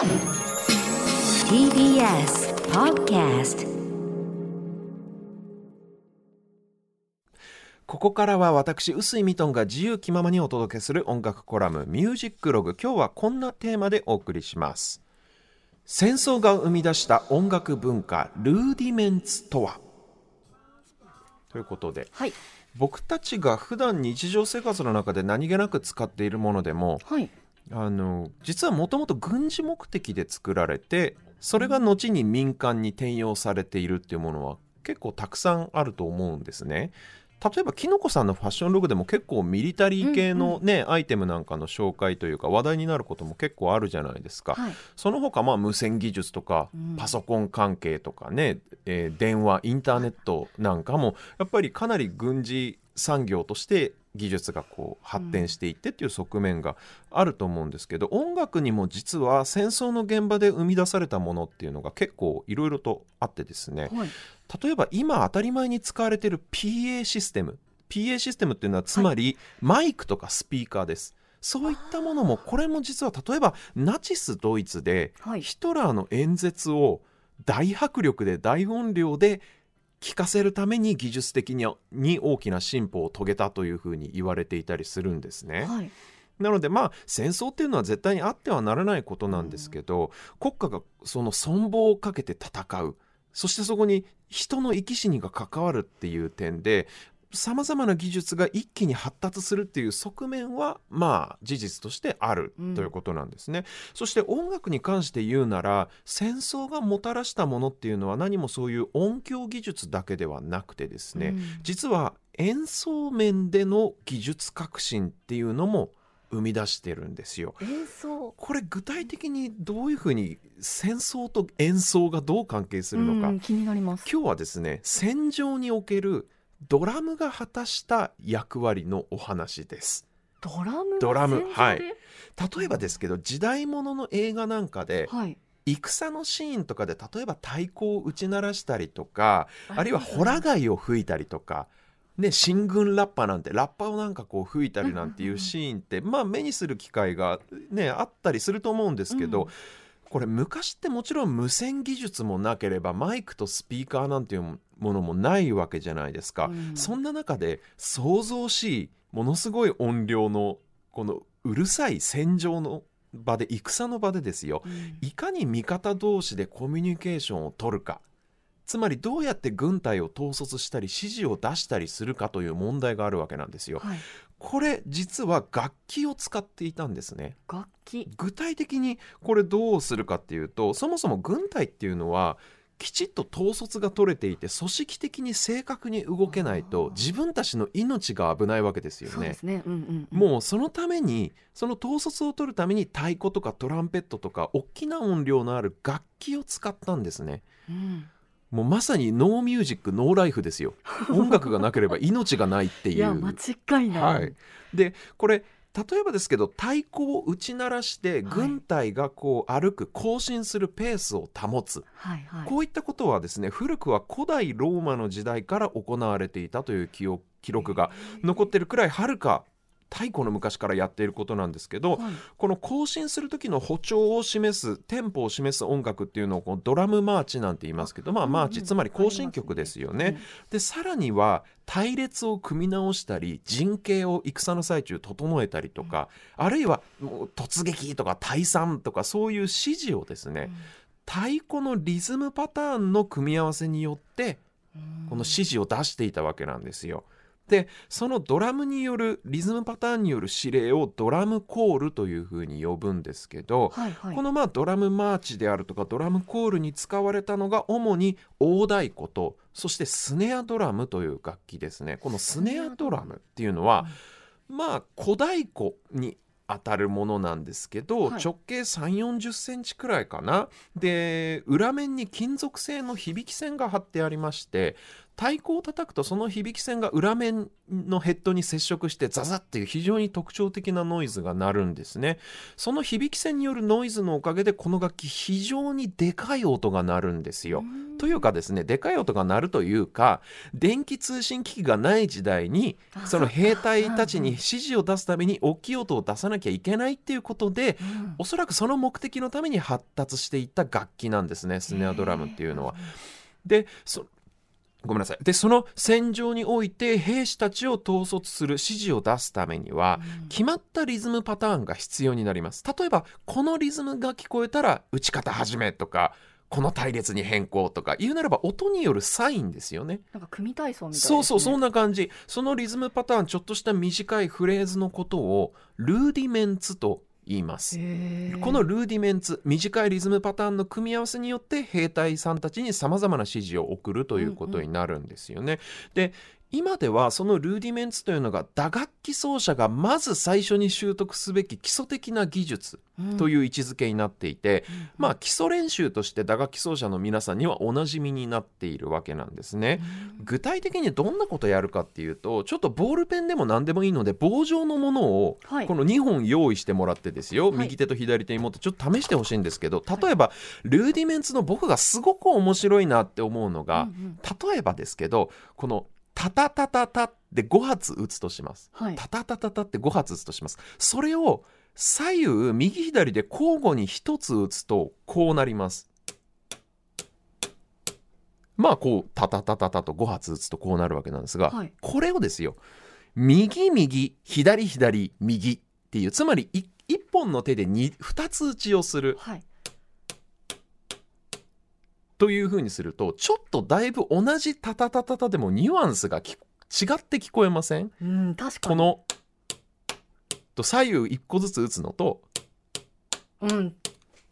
TBS Podcast ここからは私臼井ミトンが自由気ままにお届けする音楽コラム「ミュージックログ」今日はこんなテーマでお送りします戦争が生み出した音楽文化ルーディメンツとは？ということではい。僕たちが普段日常生活の中で何気なく使っているものでもはい。あの実はもともと軍事目的で作られてそれが後に民間に転用されているっていうものは結構たくさんあると思うんですね。例えばきのこさんのファッションログでも結構ミリタリー系のね、アイテムなんかの紹介というか話題になることも結構あるじゃないですか。はい。その他まあ無線技術とかうんパソコン関係とかね、えー電話インターネットなんかもやっぱりかなり軍事産業として技術がこう発展していってっていう側面があると思うんですけど、音楽にも実は戦争の現場で生み出されたものっていうのが結構いろいろとあってですねはい。例えば今当たり前に使われている PA システム PA システムっていうのはつまりマイクとかスピーカーです。そういったものもこれも実は例えばナチスドイツではい。ヒトラーの演説を大迫力で大音量で聞かせるために技術的にに大きな進歩を遂げたというふうに言われていたりするんですね。はい。なのでまあ戦争っていうのは絶対にあってはならないことなんですけど、国家がその存亡をかけて戦うそしてそこに人の生き死にが関わるっていう点でさまざまな技術が一気に発達するっていう側面はまあ事実としてあるうんということなんですね。そして音楽に関して言うなら戦争がもたらしたものっていうのは何もそういう音響技術だけではなくてですね、うん実は演奏面での技術革新っていうのも生み出してるんですよ。演奏。これ具体的にどういうふうに戦争と演奏がどう関係するのか、うん気になります。今日はですね戦場におけるドラムが果たした役割のお話です。ドラムがドラムはい。例えばですけど時代物の映画なんかではい。戦のシーンとかで例えば太鼓を打ち鳴らしたりとかあるいはホラ貝を吹いたりとか、ね、新軍ラッパなんてラッパをなんかこう吹いたりなんていうシーンって、まあ目にする機会が、ね、あったりすると思うんですけど、うんこれ昔ってもちろん無線技術もなければマイクとスピーカーなんていうものもないわけじゃないですか。うんそんな中で想像しいものすごい音量のこのうるさい戦場の場で戦の場でですようんいかに味方同士でコミュニケーションを取るかつまりどうやって軍隊を統率したり指示を出したりするかという問題があるわけなんですよ。はい。これ実は楽器を使っていたんですね。楽器。具体的にこれどうするかっていうとそもそも軍隊っていうのはきちっと統率が取れていて組織的に正確に動けないと自分たちの命が危ないわけですよねそうで。すね。うんうんうん。もうそのためにその統率を取るために太鼓とかトランペットとか大きな音量のある楽器を使ったんですね。うん。もうまさに No Music No Life ですよ。音楽がなければ命がないっていう。いや間違いない。はい。でこれ例えばですけど太鼓を打ち鳴らしてはい軍隊がこう歩く行進するペースを保つ、はいはい。こういったことはですね古くは古代ローマの時代から行われていたという記憶記録が残ってるくらいはるか太古の昔からやっていることなんですけど、はい。この行進する時の歩調を示すテンポを示す音楽っていうのをこうドラムマーチなんて言いますけどまあマーチつまり行進曲ですよね。でさらには隊列を組み直したり陣形を戦の最中整えたりとか、あるいはもう突撃とか退散とかそういう指示をですね、太鼓のリズムパターンの組み合わせによってうん。この指示を出していたわけなんですよ。でそのドラムによるリズムパターンによる指令をドラムコールというふうに呼ぶんですけど、はいはい。このまあドラムマーチであるとかドラムコールに使われたのが主に大太鼓とそしてスネアドラムという楽器ですね。このスネアドラムっていうのはまあ小太鼓に当たるものなんですけど、はい直径3 4 0センチくらいかなで裏面に金属製の響き線が貼ってありまして太鼓を叩くとその響き線が裏面のヘッドに接触してザザっていう非常に特徴的なノイズが鳴るんですね。その響き線によるノイズのおかげでこの楽器非常にでかい音が鳴るんですよ。というかですねでかい音が鳴るというか電気通信機器がない時代にあその兵隊たちに指示を出すために大きい音を出さなきゃいけないっていうことでうん。おそらくその目的のために発達していった楽器なんですねスネアドラムっていうのは。でそごめんなさい。でその戦場において兵士たちを統率する指示を出すためにはうん。決まったリズムパターンが必要になります。例えばこのリズムが聞こえたら打ち方始めとかこの隊列に変更とか言うならば音によるサインですよね。なんか組体操みたいです、ね、そうそうそんな感じ。そのリズムパターンちょっとした短いフレーズのことをルーディメンツと言いますこのルーディメンツ短いリズムパターンの組み合わせによって兵隊さんたちにさまざまな指示を送るということになるんですよね。で今ではそのルーディメンツというのが打楽器奏者がまず最初に習得すべき基礎的な技術という位置づけになっていて、まあ基礎練習として打楽器奏者の皆さんにはおなじみになっているわけなんですね。具体的にどんなことやるかっていうとちょっとボールペンでも何でもいいので棒状のものをはい。この2本用意してもらってですよ、はい。右手と左手に持ってちょっと試してほしいんですけど例えばルーディメンツの僕がすごく面白いなって思うのが、うんうん。例えばですけどこのタタタタタって5発打つとします。はいタタタタタって5発打つとします。それを左右右左で交互に1つ打つとこうなります。まあこうタタタタタと5発打つとこうなるわけなんですが、はいこれをですよ右右左左右っていうつまり1本の手で 2, 2つ打ちをするはいというふうにするとちょっとだいぶ同じタタタタタでもニュアンスがき違って聞こえません？うん確かに。このと左右1個ずつ打つのとうん。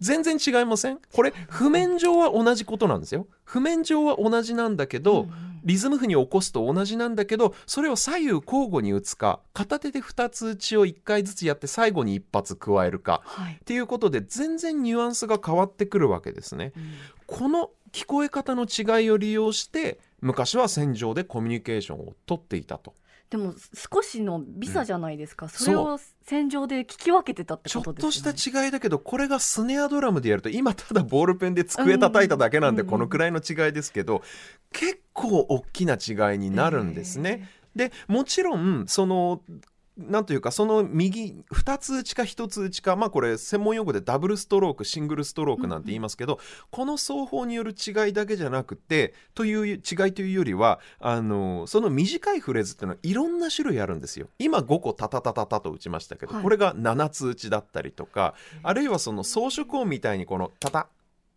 全然違いません？これ譜面上は同じことなんですよ。譜面上は同じなんだけど、うんうん。リズム譜に起こすと同じなんだけどそれを左右交互に打つか片手で2つ打ちを1回ずつやって最後に1発加えるかはい。っていうことで全然ニュアンスが変わってくるわけですね。うん。この聞こえ方の違いを利用して昔は戦場でコミュニケーションを取っていたと。でも少しのビザじゃないですか、ん。それを戦場で聞き分けてたってちょっことですね。とした違いだけどこれがスネアドラムでやると今ただボールペンで机叩いただけなんでうんこのくらいの違いですけど結構大きな違いになるんですね。でもちろんそのなんというかその右2つ打ちか1つ打ちかまあこれ専門用語でダブルストロークシングルストロークなんて言いますけど、この双方による違いだけじゃなくてという違いというよりはあのその短いフレーズっていうのはいろんな種類あるんですよ。今5個タタタタタと打ちましたけど、はい。これが7つ打ちだったりとかあるいはその装飾音みたいにこのタタ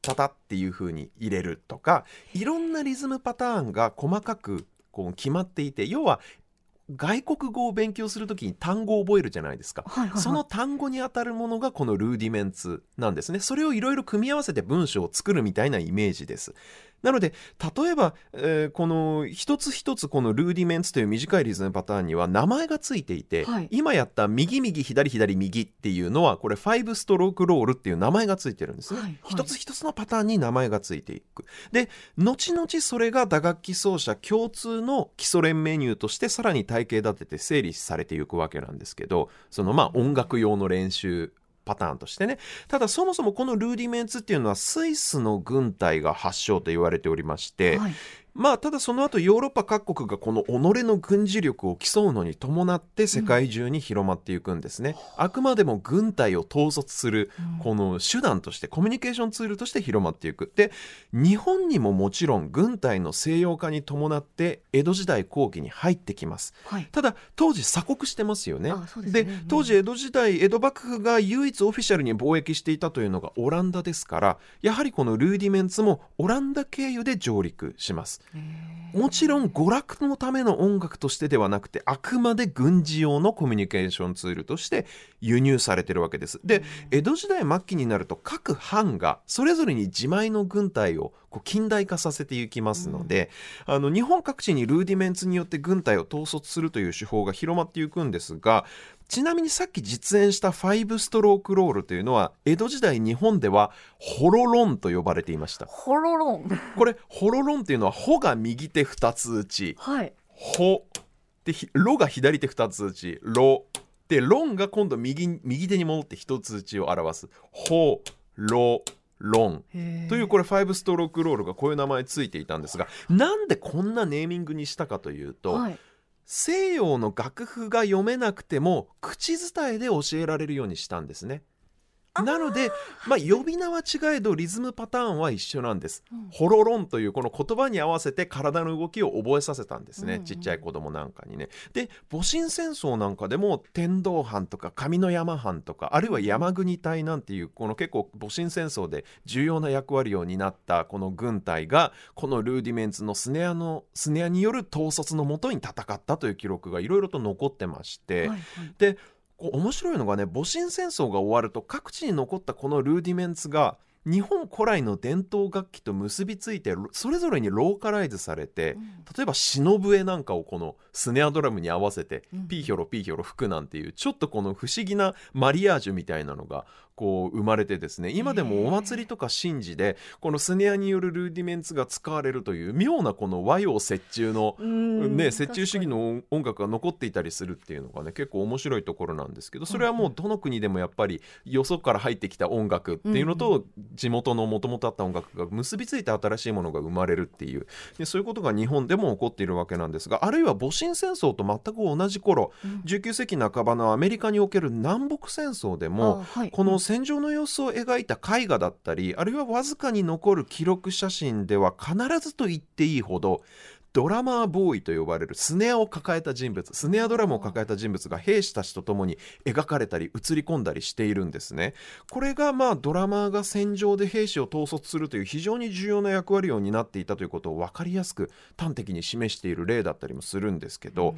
タタっていう風に入れるとかいろんなリズムパターンが細かくこう決まっていて要は外国語を勉強するときに単語を覚えるじゃないですか。はいはいはいその単語に当たるものがこのルーディメンツなんですね。それをいろいろ組み合わせて文章を作るみたいなイメージです。なので例えば、えーこの一つ一つこのルーディメンツという短いリズムパターンには名前がついていて、はい今やった右右左左右っていうのはこれ5ストロークロールっていう名前がついてるんですね。はいはい一つ一つのパターンに名前がついていく。で後々それが打楽器奏者共通の基礎練メニューとしてさらに体系立てて整理されていくわけなんですけどそのまあ音楽用の練習パターンとしてね。ただそもそもこのルーディメンツっていうのはスイスの軍隊が発祥と言われておりまして、はい。まあただその後ヨーロッパ各国がこの己の軍事力を競うのに伴って世界中に広まっていくんですね、あくまでも軍隊を統率するこの手段としてコミュニケーションツールとして広まっていく。で日本にももちろん軍隊の西洋化に伴って江戸時代後期に入ってきます。はい。ただ当時鎖国してますよね。でね。うん。当時江戸時代江戸幕府が唯一オフィシャルに貿易していたというのがオランダですからやはりこのルーディメンツもオランダ経由で上陸しますもちろん娯楽のための音楽としてではなくてあくまで軍事用のコミュニケーションツールとして輸入されてるわけです。で江戸時代末期になると各藩がそれぞれに自前の軍隊をこう近代化させていきますので、あの日本各地にルーディメンツによって軍隊を統率するという手法が広まっていくんですがちなみにさっき実演した5ストロークロールというのは江戸時代日本ではホロロンと呼ばれていました。ホロロン。これホロロンっていうのは「ほ」が右手2つ打ち。はい「ほ」でひ「ろ」が左手2つ打ち「ろ」で「ロン」が今度右右手に戻って1つ打ちを表す「ほ」「ろ」「ロン」というこれ5ストロークロールがこういう名前ついていたんですがなんでこんなネーミングにしたかというと、はい。西洋の楽譜が読めなくても口伝えで教えられるようにしたんですね。なので、まあ、呼び名は違えどリズムパターンは一緒なんです。うん。ホロロンというこの言葉に合わせて体の動きを覚えさせたんですね、うんうんちっちゃい子供なんかにね。で戊辰戦争なんかでも天道藩とか上の山藩とかあるいは山国隊なんていうこの結構戊辰戦争で重要な役割を担ったこの軍隊がこのルーディメンツのスネアのスネアによる統率のもとに戦ったという記録がいろいろと残ってまして、はい。でこう面白いのがね戊辰戦争が終わると各地に残ったこのルーディメンツが日本古来の伝統楽器と結びついてそれぞれにローカライズされてうん。例えば篠笛なんかをこのスネアドラムに合わせてうん。ピーヒョロピーヒョロ吹くなんていうちょっとこの不思議なマリアージュみたいなのがこう生まれてですね今でもお祭りとか神事でこのスネアによるルーディメンツが使われるという妙なこの和洋折衷のうんね、折衷主義の音音楽が残っていたりするっていうのがね結構面白いところなんですけどそれはもうどの国でもやっぱりよそから入ってきた音楽っていうのと地元のもともとあった音楽が結びついて新しいものが生まれるっていうでそういうことが日本でも起こっているわけなんですがあるいは戊辰戦争と全く同じ頃うん。19世紀半ばのアメリカにおける南北戦争でもこの戦場の様子を描いた絵画だったりあるいはわずかに残る記録写真では必ずと言っていいほどドラマーボーイと呼ばれるスネアを抱えた人物スネアドラムを抱えた人物が兵士たちと共に描かれたり映り込んだりしているんですね。これがまあドラマーが戦場で兵士を統率するという非常に重要な役割を担っていたということを分かりやすく端的に示している例だったりもするんですけど、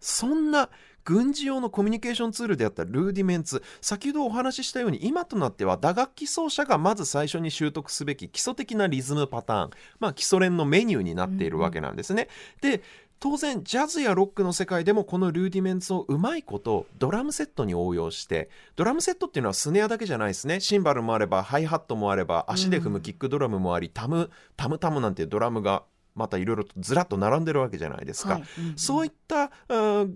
そんな軍事用のコミュニケーションツールであったルーディメンツ。先ほどお話ししたように今となっては打楽器奏者がまず最初に習得すべき基礎的なリズムパターン、まあ、基礎練のメニューになっているわけなんですね。で当然ジャズやロックの世界でもこのルーディメンツをうまいことドラムセットに応用してドラムセットっていうのはスネアだけじゃないですね。シンバルもあればハイハットもあれば足で踏むキックドラムもあり、タムタムタムなんてドラムがまたいろいろとずらっと並んでるわけじゃないですか。はい。うんそういった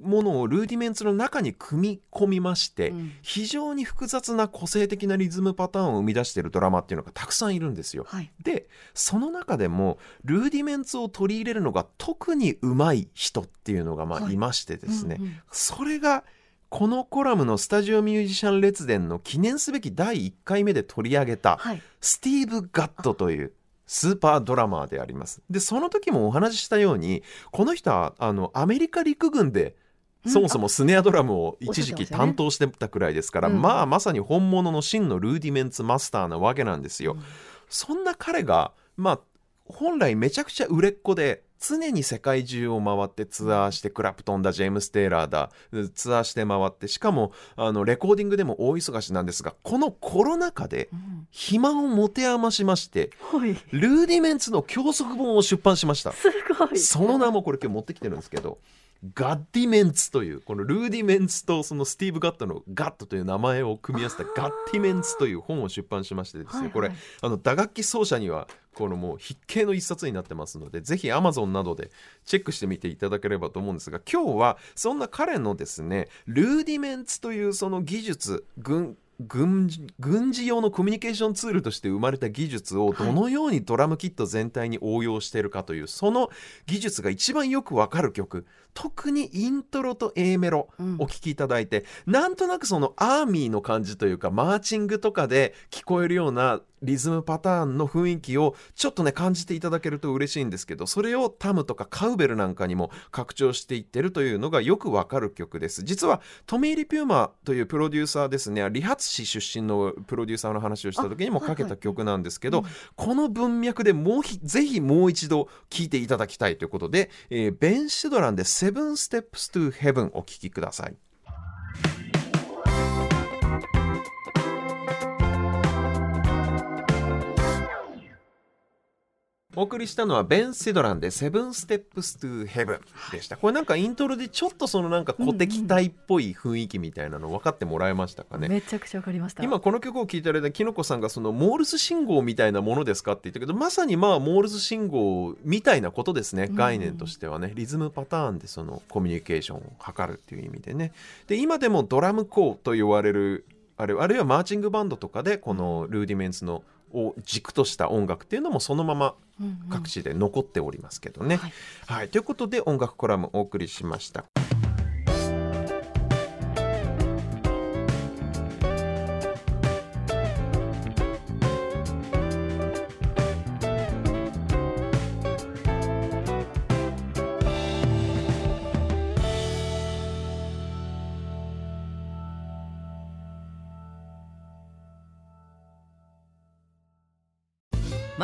ものをルーディメンツの中に組み込みまして、うん。非常に複雑な個性的なリズムパターンを生み出しているドラマっていうのがたくさんいるんですよ。はい。でその中でもルーディメンツを取り入れるのが特にうまい人っていうのがまあはい。いましてですね、うんうん。それがこのコラムのスタジオミュージシャン列伝の記念すべき第1回目で取り上げたはい。スティーブ・ガットというスーパードラマーであります。で、その時もお話ししたように、この人はあのアメリカ陸軍でうんそもそもスネアドラムを一時期担当してたくらいですから、うんまあまさに本物の真のルーディメンツマスターなわけなんですよ。そんな彼が、まあ、本来めちゃくちゃ売れっ子で、常に世界中を回ってツアーして、クラプトンだ、ジェームス・テイラーだ、ツアーして回って、しかも、あの、レコーディングでも大忙しなんですが、このコロナ禍でうん暇を持て余しまして、はい。ルーディメンツの教則本を出版しました。すごい。その名もこれ今日持ってきてるんですけど、ガッディメンツという、このルーディメンツとそのスティーブ・ガットのガットという名前を組み合わせたガッディメンツという本を出版しましてですね、これ、あの打楽器奏者にはこのもう筆形の一冊になってますので、ぜひ Amazon などでチェックしてみていただければと思うんですが、今日はそんな彼のですね、ルーディメンツというその技術、軍軍事用のコミュニケーションツールとして生まれた技術をどのようにドラムキット全体に応用しているかという、その技術が一番よくわかる曲。特にイントロと A メロうん。お聴きいただいて、なんとなくそのアーミーの感じというかマーチングとかで聞こえるようなリズムパターンの雰囲気をちょっとね感じていただけると嬉しいんですけどそれをタムとかカウベルなんかにも拡張していってるというのがよくわかる曲です。実はトミー・リ・ピューマというプロデューサーですね。理髪師出身のプロデューサーの話をした時にもかけた曲なんですけど、はいはいこの文脈でもうひぜひもう一度聴いていただきたいということで、えーベン・シドランで「 Seven Steps to Heaven お聞きください。お送りしたのはベン・シドランで「 Seven Steps to Heaven」でした。これなんかイントロでちょっとそのなんか鼓笛隊っぽい雰囲気みたいなの分かってもらえましたかね、めちゃくちゃわかりました。今この曲を聴いたらきのこさんがそのモールス信号みたいなものですかって言ったけどまさにまあモールス信号みたいなことですね。うん。概念としてはね。リズムパターンでそのコミュニケーションを図るっていう意味でね。で今でもドラムコーと言われるあるあるいはマーチングバンドとかでこのルーディメンツのを軸とした音楽っていうのもそのままうんうん各地で残っておりますけどね。はいはい、ということで音楽コラムお送りしました。